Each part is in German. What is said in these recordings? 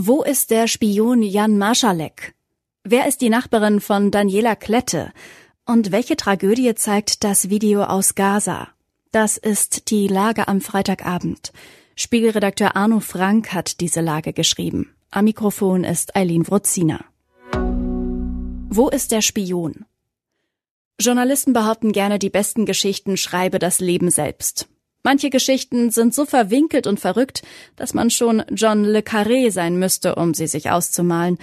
Wo ist der Spion Jan Marschalek? Wer ist die Nachbarin von Daniela Klette? Und welche Tragödie zeigt das Video aus Gaza? Das ist die Lage am Freitagabend. Spiegelredakteur Arno Frank hat diese Lage geschrieben. Am Mikrofon ist Eileen Wruzina. Wo ist der Spion? Journalisten behaupten gerne, die besten Geschichten schreibe das Leben selbst. Manche Geschichten sind so verwinkelt und verrückt, dass man schon John Le Carré sein müsste, um sie sich auszumalen.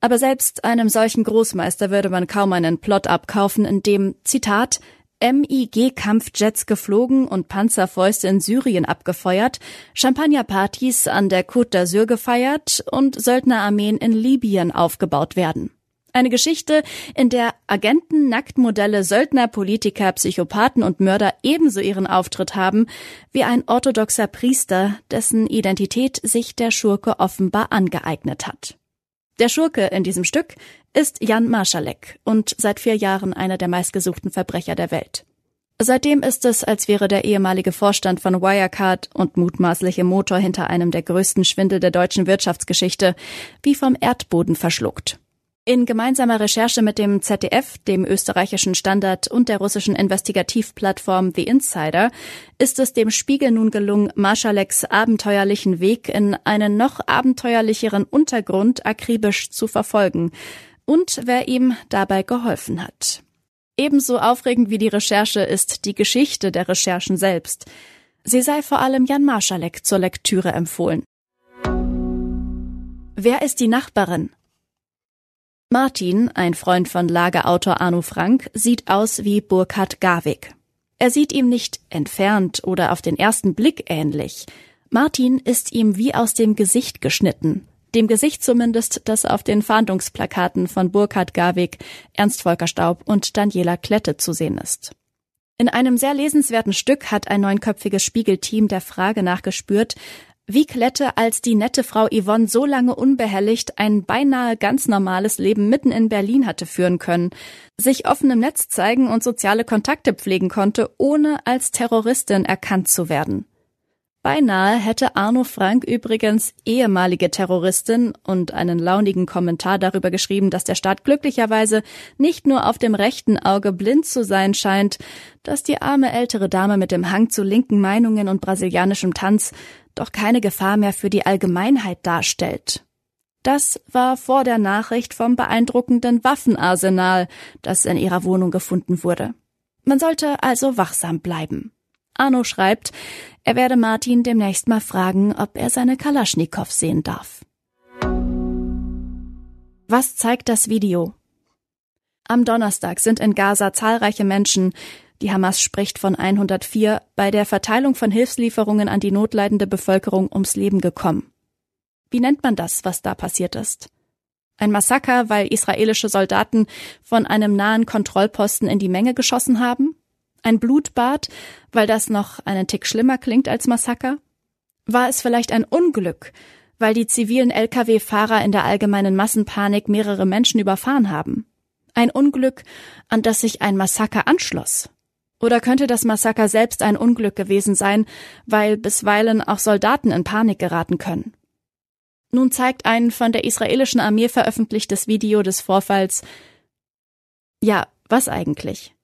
Aber selbst einem solchen Großmeister würde man kaum einen Plot abkaufen, in dem, Zitat, MIG-Kampfjets geflogen und Panzerfäuste in Syrien abgefeuert, Champagnerpartys an der Côte d'Azur gefeiert und Söldnerarmeen in Libyen aufgebaut werden. Eine Geschichte, in der Agenten, Nacktmodelle, Söldner, Politiker, Psychopathen und Mörder ebenso ihren Auftritt haben wie ein orthodoxer Priester, dessen Identität sich der Schurke offenbar angeeignet hat. Der Schurke in diesem Stück ist Jan Marschalek und seit vier Jahren einer der meistgesuchten Verbrecher der Welt. Seitdem ist es, als wäre der ehemalige Vorstand von Wirecard und mutmaßliche Motor hinter einem der größten Schwindel der deutschen Wirtschaftsgeschichte wie vom Erdboden verschluckt. In gemeinsamer Recherche mit dem ZDF, dem österreichischen Standard und der russischen Investigativplattform The Insider ist es dem Spiegel nun gelungen, Marschaleks abenteuerlichen Weg in einen noch abenteuerlicheren Untergrund akribisch zu verfolgen und wer ihm dabei geholfen hat. Ebenso aufregend wie die Recherche ist die Geschichte der Recherchen selbst. Sie sei vor allem Jan Marschalek zur Lektüre empfohlen. Wer ist die Nachbarin? Martin, ein Freund von Lagerautor Arno Frank, sieht aus wie Burkhard Garwig. Er sieht ihm nicht entfernt oder auf den ersten Blick ähnlich. Martin ist ihm wie aus dem Gesicht geschnitten. Dem Gesicht zumindest, das auf den Fahndungsplakaten von Burkhard Garwig, Ernst Volker Staub und Daniela Klette zu sehen ist. In einem sehr lesenswerten Stück hat ein neunköpfiges Spiegelteam der Frage nachgespürt, wie Klette als die nette Frau Yvonne so lange unbehelligt ein beinahe ganz normales Leben mitten in Berlin hatte führen können, sich offen im Netz zeigen und soziale Kontakte pflegen konnte, ohne als Terroristin erkannt zu werden. Beinahe hätte Arno Frank übrigens ehemalige Terroristin und einen launigen Kommentar darüber geschrieben, dass der Staat glücklicherweise nicht nur auf dem rechten Auge blind zu sein scheint, dass die arme ältere Dame mit dem Hang zu linken Meinungen und brasilianischem Tanz doch keine Gefahr mehr für die Allgemeinheit darstellt. Das war vor der Nachricht vom beeindruckenden Waffenarsenal, das in ihrer Wohnung gefunden wurde. Man sollte also wachsam bleiben. Arno schreibt, er werde Martin demnächst mal fragen, ob er seine Kalaschnikow sehen darf. Was zeigt das Video? Am Donnerstag sind in Gaza zahlreiche Menschen, die Hamas spricht von 104 bei der Verteilung von Hilfslieferungen an die notleidende Bevölkerung ums Leben gekommen. Wie nennt man das, was da passiert ist? Ein Massaker, weil israelische Soldaten von einem nahen Kontrollposten in die Menge geschossen haben? Ein Blutbad, weil das noch einen Tick schlimmer klingt als Massaker? War es vielleicht ein Unglück, weil die zivilen Lkw-Fahrer in der allgemeinen Massenpanik mehrere Menschen überfahren haben? Ein Unglück, an das sich ein Massaker anschloss? Oder könnte das Massaker selbst ein Unglück gewesen sein, weil bisweilen auch Soldaten in Panik geraten können? Nun zeigt ein von der israelischen Armee veröffentlichtes Video des Vorfalls. Ja, was eigentlich?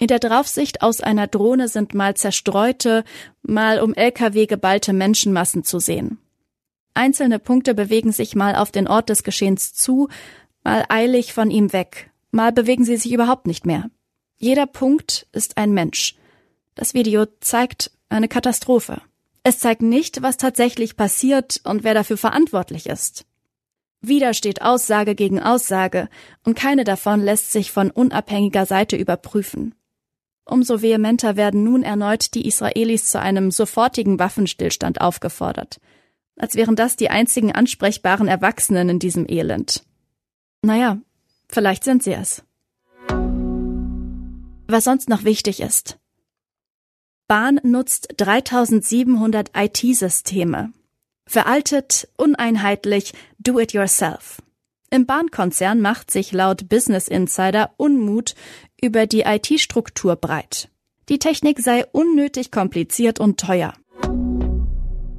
In der Draufsicht aus einer Drohne sind mal zerstreute, mal um Lkw geballte Menschenmassen zu sehen. Einzelne Punkte bewegen sich mal auf den Ort des Geschehens zu, mal eilig von ihm weg, mal bewegen sie sich überhaupt nicht mehr. Jeder Punkt ist ein Mensch. Das Video zeigt eine Katastrophe. Es zeigt nicht, was tatsächlich passiert und wer dafür verantwortlich ist. Wieder steht Aussage gegen Aussage, und keine davon lässt sich von unabhängiger Seite überprüfen. Umso vehementer werden nun erneut die Israelis zu einem sofortigen Waffenstillstand aufgefordert, als wären das die einzigen ansprechbaren Erwachsenen in diesem Elend. Naja, vielleicht sind sie es was sonst noch wichtig ist. Bahn nutzt 3700 IT-Systeme. Veraltet, uneinheitlich, do it yourself. Im Bahnkonzern macht sich laut Business Insider Unmut über die IT-Struktur breit. Die Technik sei unnötig kompliziert und teuer.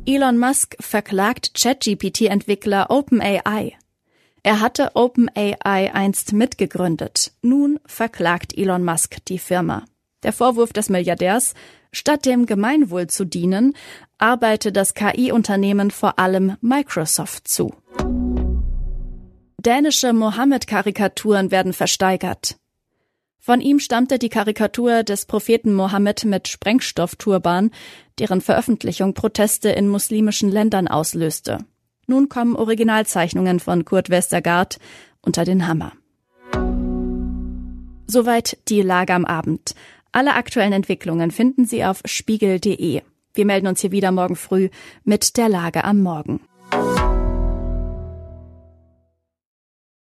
Elon Musk verklagt ChatGPT-Entwickler OpenAI. Er hatte OpenAI einst mitgegründet. Nun verklagt Elon Musk die Firma. Der Vorwurf des Milliardärs, statt dem Gemeinwohl zu dienen, arbeite das KI-Unternehmen vor allem Microsoft zu. Dänische Mohammed-Karikaturen werden versteigert. Von ihm stammte die Karikatur des Propheten Mohammed mit Sprengstoffturban, deren Veröffentlichung Proteste in muslimischen Ländern auslöste. Nun kommen Originalzeichnungen von Kurt Westergaard unter den Hammer. Soweit die Lage am Abend. Alle aktuellen Entwicklungen finden Sie auf spiegel.de. Wir melden uns hier wieder morgen früh mit der Lage am Morgen.